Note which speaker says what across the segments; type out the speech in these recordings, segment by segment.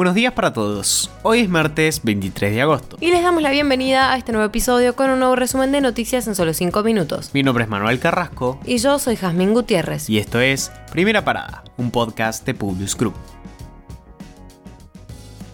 Speaker 1: Buenos días para todos. Hoy es martes 23 de agosto.
Speaker 2: Y les damos la bienvenida a este nuevo episodio con un nuevo resumen de noticias en solo 5 minutos.
Speaker 1: Mi nombre es Manuel Carrasco.
Speaker 2: Y yo soy Jazmín Gutiérrez.
Speaker 1: Y esto es Primera Parada, un podcast de Publius Group.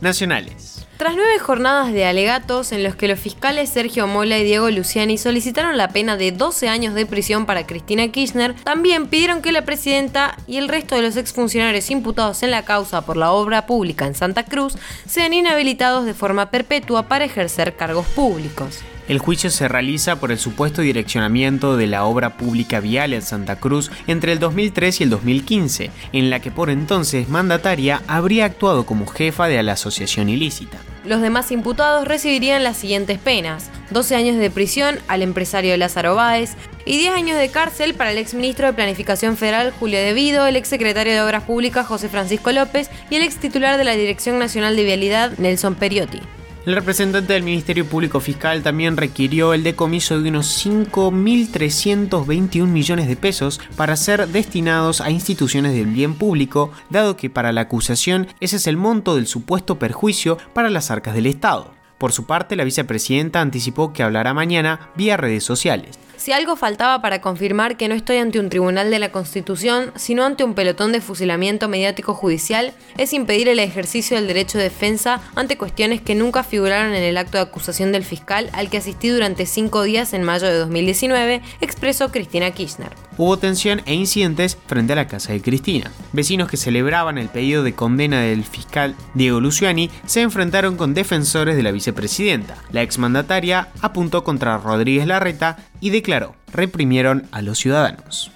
Speaker 1: Nacionales.
Speaker 2: Tras nueve jornadas de alegatos en los que los fiscales Sergio Mola y Diego Luciani solicitaron la pena de 12 años de prisión para Cristina Kirchner, también pidieron que la presidenta y el resto de los exfuncionarios imputados en la causa por la obra pública en Santa Cruz sean inhabilitados de forma perpetua para ejercer cargos públicos.
Speaker 1: El juicio se realiza por el supuesto direccionamiento de la obra pública vial en Santa Cruz entre el 2003 y el 2015, en la que por entonces mandataria habría actuado como jefa de la asociación ilícita.
Speaker 2: Los demás imputados recibirían las siguientes penas: 12 años de prisión al empresario Lázaro Báez y 10 años de cárcel para el exministro de Planificación Federal Julio Devido, el exsecretario de Obras Públicas José Francisco López y el ex titular de la Dirección Nacional de Vialidad Nelson Periotti.
Speaker 1: El representante del Ministerio Público Fiscal también requirió el decomiso de unos 5.321 millones de pesos para ser destinados a instituciones del bien público, dado que para la acusación ese es el monto del supuesto perjuicio para las arcas del Estado. Por su parte, la vicepresidenta anticipó que hablará mañana vía redes sociales.
Speaker 2: Si algo faltaba para confirmar que no estoy ante un tribunal de la Constitución, sino ante un pelotón de fusilamiento mediático judicial, es impedir el ejercicio del derecho de defensa ante cuestiones que nunca figuraron en el acto de acusación del fiscal al que asistí durante cinco días en mayo de 2019, expresó Cristina Kirchner.
Speaker 1: Hubo tensión e incidentes frente a la casa de Cristina. Vecinos que celebraban el pedido de condena del fiscal Diego Luciani se enfrentaron con defensores de la vicepresidenta. La exmandataria apuntó contra Rodríguez Larreta y declaró, reprimieron a los ciudadanos.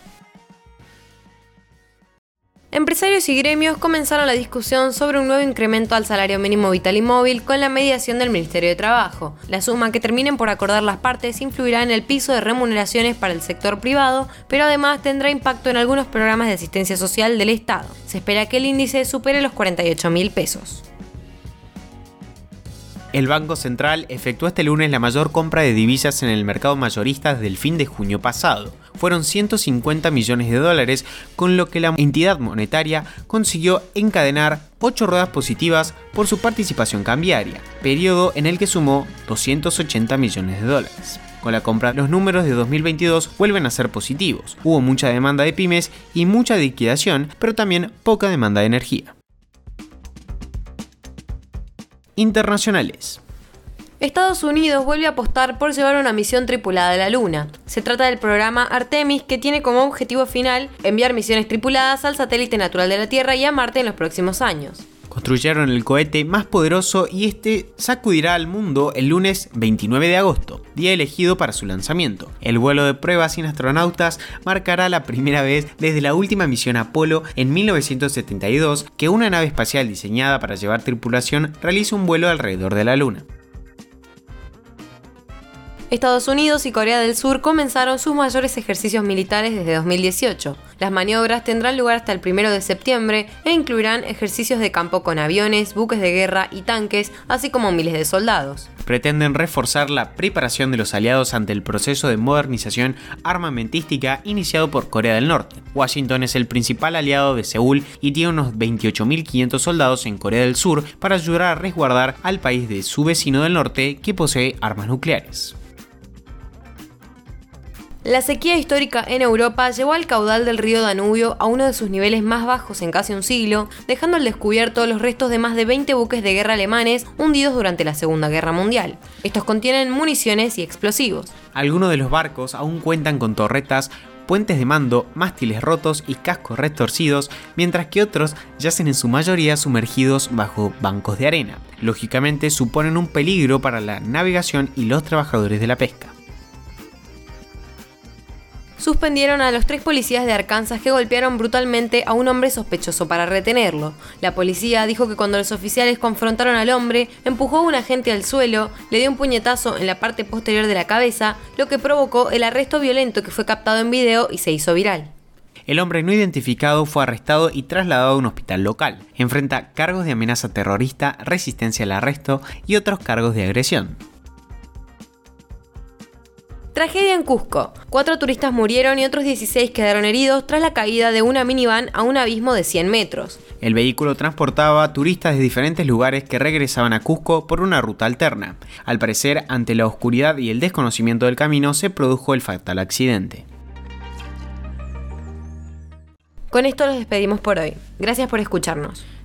Speaker 2: Empresarios y gremios comenzaron la discusión sobre un nuevo incremento al salario mínimo vital y móvil con la mediación del Ministerio de Trabajo. La suma que terminen por acordar las partes influirá en el piso de remuneraciones para el sector privado, pero además tendrá impacto en algunos programas de asistencia social del Estado. Se espera que el índice supere los 48 mil pesos.
Speaker 1: El Banco Central efectuó este lunes la mayor compra de divisas en el mercado mayorista desde el fin de junio pasado. Fueron 150 millones de dólares, con lo que la entidad monetaria consiguió encadenar 8 ruedas positivas por su participación cambiaria, periodo en el que sumó 280 millones de dólares. Con la compra, los números de 2022 vuelven a ser positivos. Hubo mucha demanda de pymes y mucha liquidación, pero también poca demanda de energía internacionales.
Speaker 2: Estados Unidos vuelve a apostar por llevar una misión tripulada a la Luna. Se trata del programa Artemis que tiene como objetivo final enviar misiones tripuladas al satélite natural de la Tierra y a Marte en los próximos años.
Speaker 1: Construyeron el cohete más poderoso y este sacudirá al mundo el lunes 29 de agosto, día elegido para su lanzamiento. El vuelo de prueba sin astronautas marcará la primera vez desde la última misión Apolo en 1972 que una nave espacial diseñada para llevar tripulación realiza un vuelo alrededor de la Luna.
Speaker 2: Estados Unidos y Corea del Sur comenzaron sus mayores ejercicios militares desde 2018. Las maniobras tendrán lugar hasta el 1 de septiembre e incluirán ejercicios de campo con aviones, buques de guerra y tanques, así como miles de soldados.
Speaker 1: Pretenden reforzar la preparación de los aliados ante el proceso de modernización armamentística iniciado por Corea del Norte. Washington es el principal aliado de Seúl y tiene unos 28.500 soldados en Corea del Sur para ayudar a resguardar al país de su vecino del norte que posee armas nucleares.
Speaker 2: La sequía histórica en Europa llevó al caudal del río Danubio a uno de sus niveles más bajos en casi un siglo, dejando al descubierto los restos de más de 20 buques de guerra alemanes hundidos durante la Segunda Guerra Mundial. Estos contienen municiones y explosivos.
Speaker 1: Algunos de los barcos aún cuentan con torretas, puentes de mando, mástiles rotos y cascos retorcidos, mientras que otros yacen en su mayoría sumergidos bajo bancos de arena. Lógicamente suponen un peligro para la navegación y los trabajadores de la pesca
Speaker 2: suspendieron a los tres policías de Arkansas que golpearon brutalmente a un hombre sospechoso para retenerlo. La policía dijo que cuando los oficiales confrontaron al hombre, empujó a un agente al suelo, le dio un puñetazo en la parte posterior de la cabeza, lo que provocó el arresto violento que fue captado en video y se hizo viral.
Speaker 1: El hombre no identificado fue arrestado y trasladado a un hospital local. Enfrenta cargos de amenaza terrorista, resistencia al arresto y otros cargos de agresión.
Speaker 2: Tragedia en Cusco. Cuatro turistas murieron y otros 16 quedaron heridos tras la caída de una minivan a un abismo de 100 metros.
Speaker 1: El vehículo transportaba turistas de diferentes lugares que regresaban a Cusco por una ruta alterna. Al parecer, ante la oscuridad y el desconocimiento del camino, se produjo el fatal accidente.
Speaker 2: Con esto los despedimos por hoy. Gracias por escucharnos.